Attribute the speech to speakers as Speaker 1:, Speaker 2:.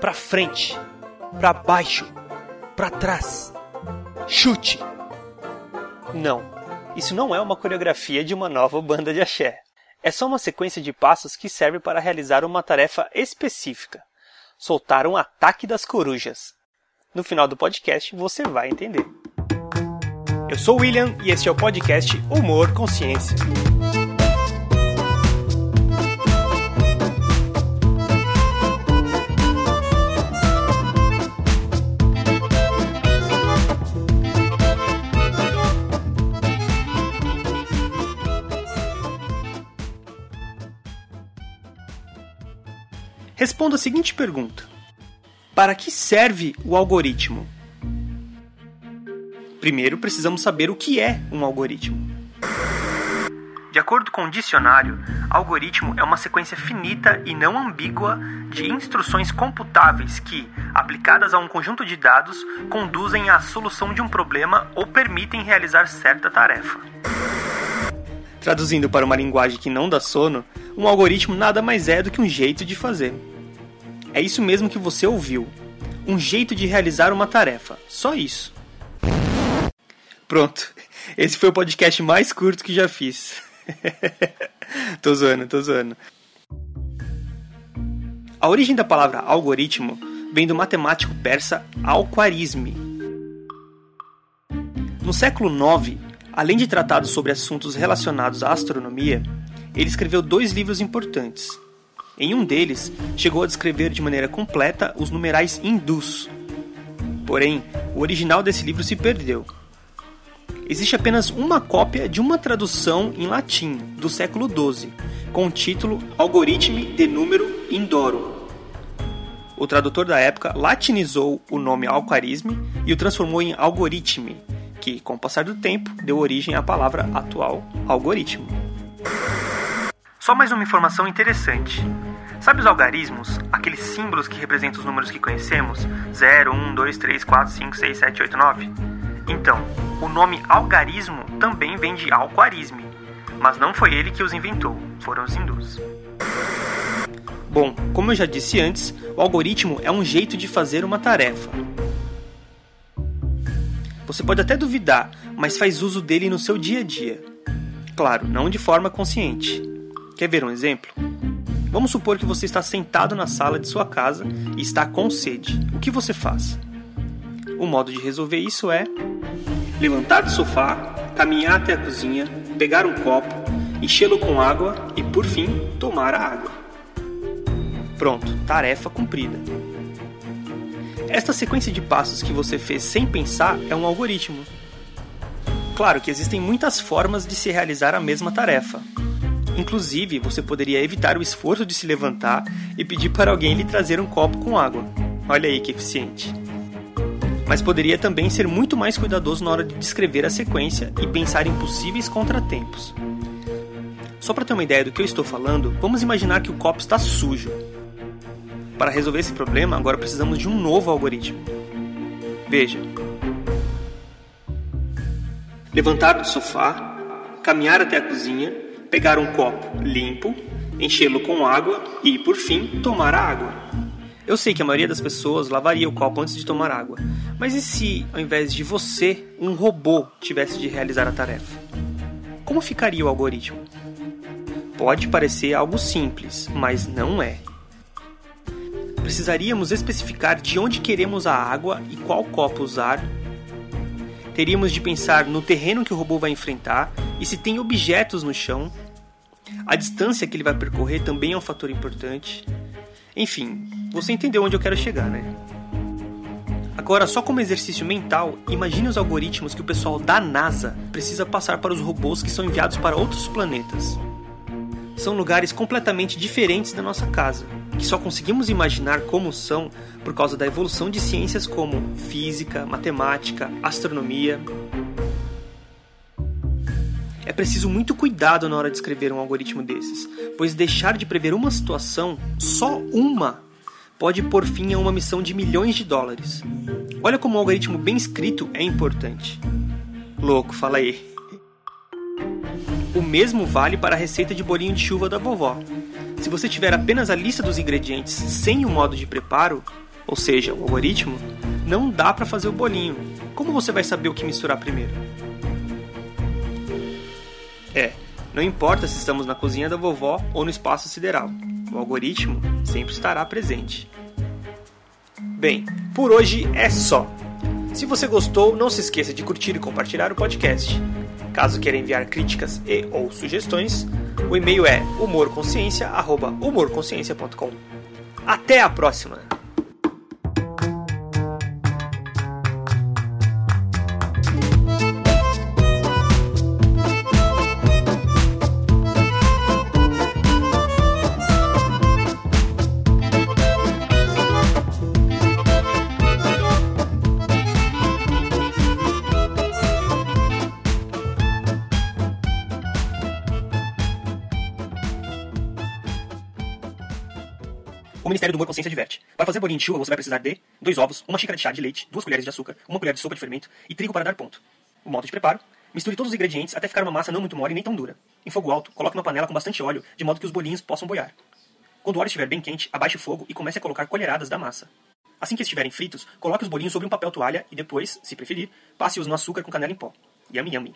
Speaker 1: para frente, para baixo, para trás. Chute. Não, isso não é uma coreografia de uma nova banda de axé. É só uma sequência de passos que serve para realizar uma tarefa específica: soltar um ataque das corujas. No final do podcast você vai entender. Eu sou o William e este é o podcast Humor Consciência. Responda a seguinte pergunta: Para que serve o algoritmo? Primeiro, precisamos saber o que é um algoritmo. De acordo com o dicionário, algoritmo é uma sequência finita e não ambígua de instruções computáveis que, aplicadas a um conjunto de dados, conduzem à solução de um problema ou permitem realizar certa tarefa. Traduzindo para uma linguagem que não dá sono, um algoritmo nada mais é do que um jeito de fazer. É isso mesmo que você ouviu. Um jeito de realizar uma tarefa. Só isso. Pronto. Esse foi o podcast mais curto que já fiz. tô zoando, tô zoando. A origem da palavra algoritmo vem do matemático persa Al-Khwarizmi. No século IX, além de tratados sobre assuntos relacionados à astronomia, ele escreveu dois livros importantes, em um deles, chegou a descrever de maneira completa os numerais hindus. Porém, o original desse livro se perdeu. Existe apenas uma cópia de uma tradução em latim do século XII, com o título Algoritmi de Número Indorum. O tradutor da época latinizou o nome alquarisme e o transformou em algoritme, que, com o passar do tempo, deu origem à palavra atual algoritmo. Só mais uma informação interessante. Sabe os algarismos? Aqueles símbolos que representam os números que conhecemos? 0, 1, 2, 3, 4, 5, 6, 7, 8, 9? Então, o nome algarismo também vem de alquarisme, mas não foi ele que os inventou, foram os hindus. Bom, como eu já disse antes, o algoritmo é um jeito de fazer uma tarefa. Você pode até duvidar, mas faz uso dele no seu dia a dia. Claro, não de forma consciente. Quer ver um exemplo? Vamos supor que você está sentado na sala de sua casa e está com sede. O que você faz? O modo de resolver isso é levantar do sofá, caminhar até a cozinha, pegar um copo, enchê-lo com água e, por fim, tomar a água. Pronto, tarefa cumprida. Esta sequência de passos que você fez sem pensar é um algoritmo. Claro que existem muitas formas de se realizar a mesma tarefa, Inclusive, você poderia evitar o esforço de se levantar e pedir para alguém lhe trazer um copo com água. Olha aí que eficiente. Mas poderia também ser muito mais cuidadoso na hora de descrever a sequência e pensar em possíveis contratempos. Só para ter uma ideia do que eu estou falando, vamos imaginar que o copo está sujo. Para resolver esse problema, agora precisamos de um novo algoritmo. Veja: levantar do sofá, caminhar até a cozinha, pegar um copo limpo, enchê-lo com água e, por fim, tomar a água. Eu sei que a maioria das pessoas lavaria o copo antes de tomar água, mas e se, ao invés de você, um robô tivesse de realizar a tarefa? Como ficaria o algoritmo? Pode parecer algo simples, mas não é. Precisaríamos especificar de onde queremos a água e qual copo usar. Teríamos de pensar no terreno que o robô vai enfrentar e se tem objetos no chão. A distância que ele vai percorrer também é um fator importante. Enfim, você entendeu onde eu quero chegar, né? Agora, só como exercício mental, imagine os algoritmos que o pessoal da NASA precisa passar para os robôs que são enviados para outros planetas. São lugares completamente diferentes da nossa casa, que só conseguimos imaginar como são por causa da evolução de ciências como física, matemática, astronomia, é preciso muito cuidado na hora de escrever um algoritmo desses, pois deixar de prever uma situação, só uma, pode pôr fim a uma missão de milhões de dólares. Olha como um algoritmo bem escrito é importante. Louco, fala aí. O mesmo vale para a receita de bolinho de chuva da vovó. Se você tiver apenas a lista dos ingredientes sem o modo de preparo, ou seja, o algoritmo, não dá para fazer o bolinho. Como você vai saber o que misturar primeiro? É, não importa se estamos na cozinha da vovó ou no espaço sideral, o algoritmo sempre estará presente. Bem, por hoje é só. Se você gostou, não se esqueça de curtir e compartilhar o podcast. Caso queira enviar críticas e ou sugestões, o e-mail é humorconsciência@humorconsciência.com. Até a próxima. O Ministério do Humor Consciência diverte. Para fazer bolinho de chuva, você vai precisar de dois ovos, uma xícara de chá de leite, duas colheres de açúcar, uma colher de sopa de fermento e trigo para dar ponto. O modo de preparo: misture todos os ingredientes até ficar uma massa não muito mole nem tão dura. Em fogo alto, coloque uma panela com bastante óleo, de modo que os bolinhos possam boiar. Quando o óleo estiver bem quente, abaixe o fogo e comece a colocar colheradas da massa. Assim que estiverem fritos, coloque os bolinhos sobre um papel toalha e depois, se preferir, passe-os no açúcar com canela em pó. Yummy yummy.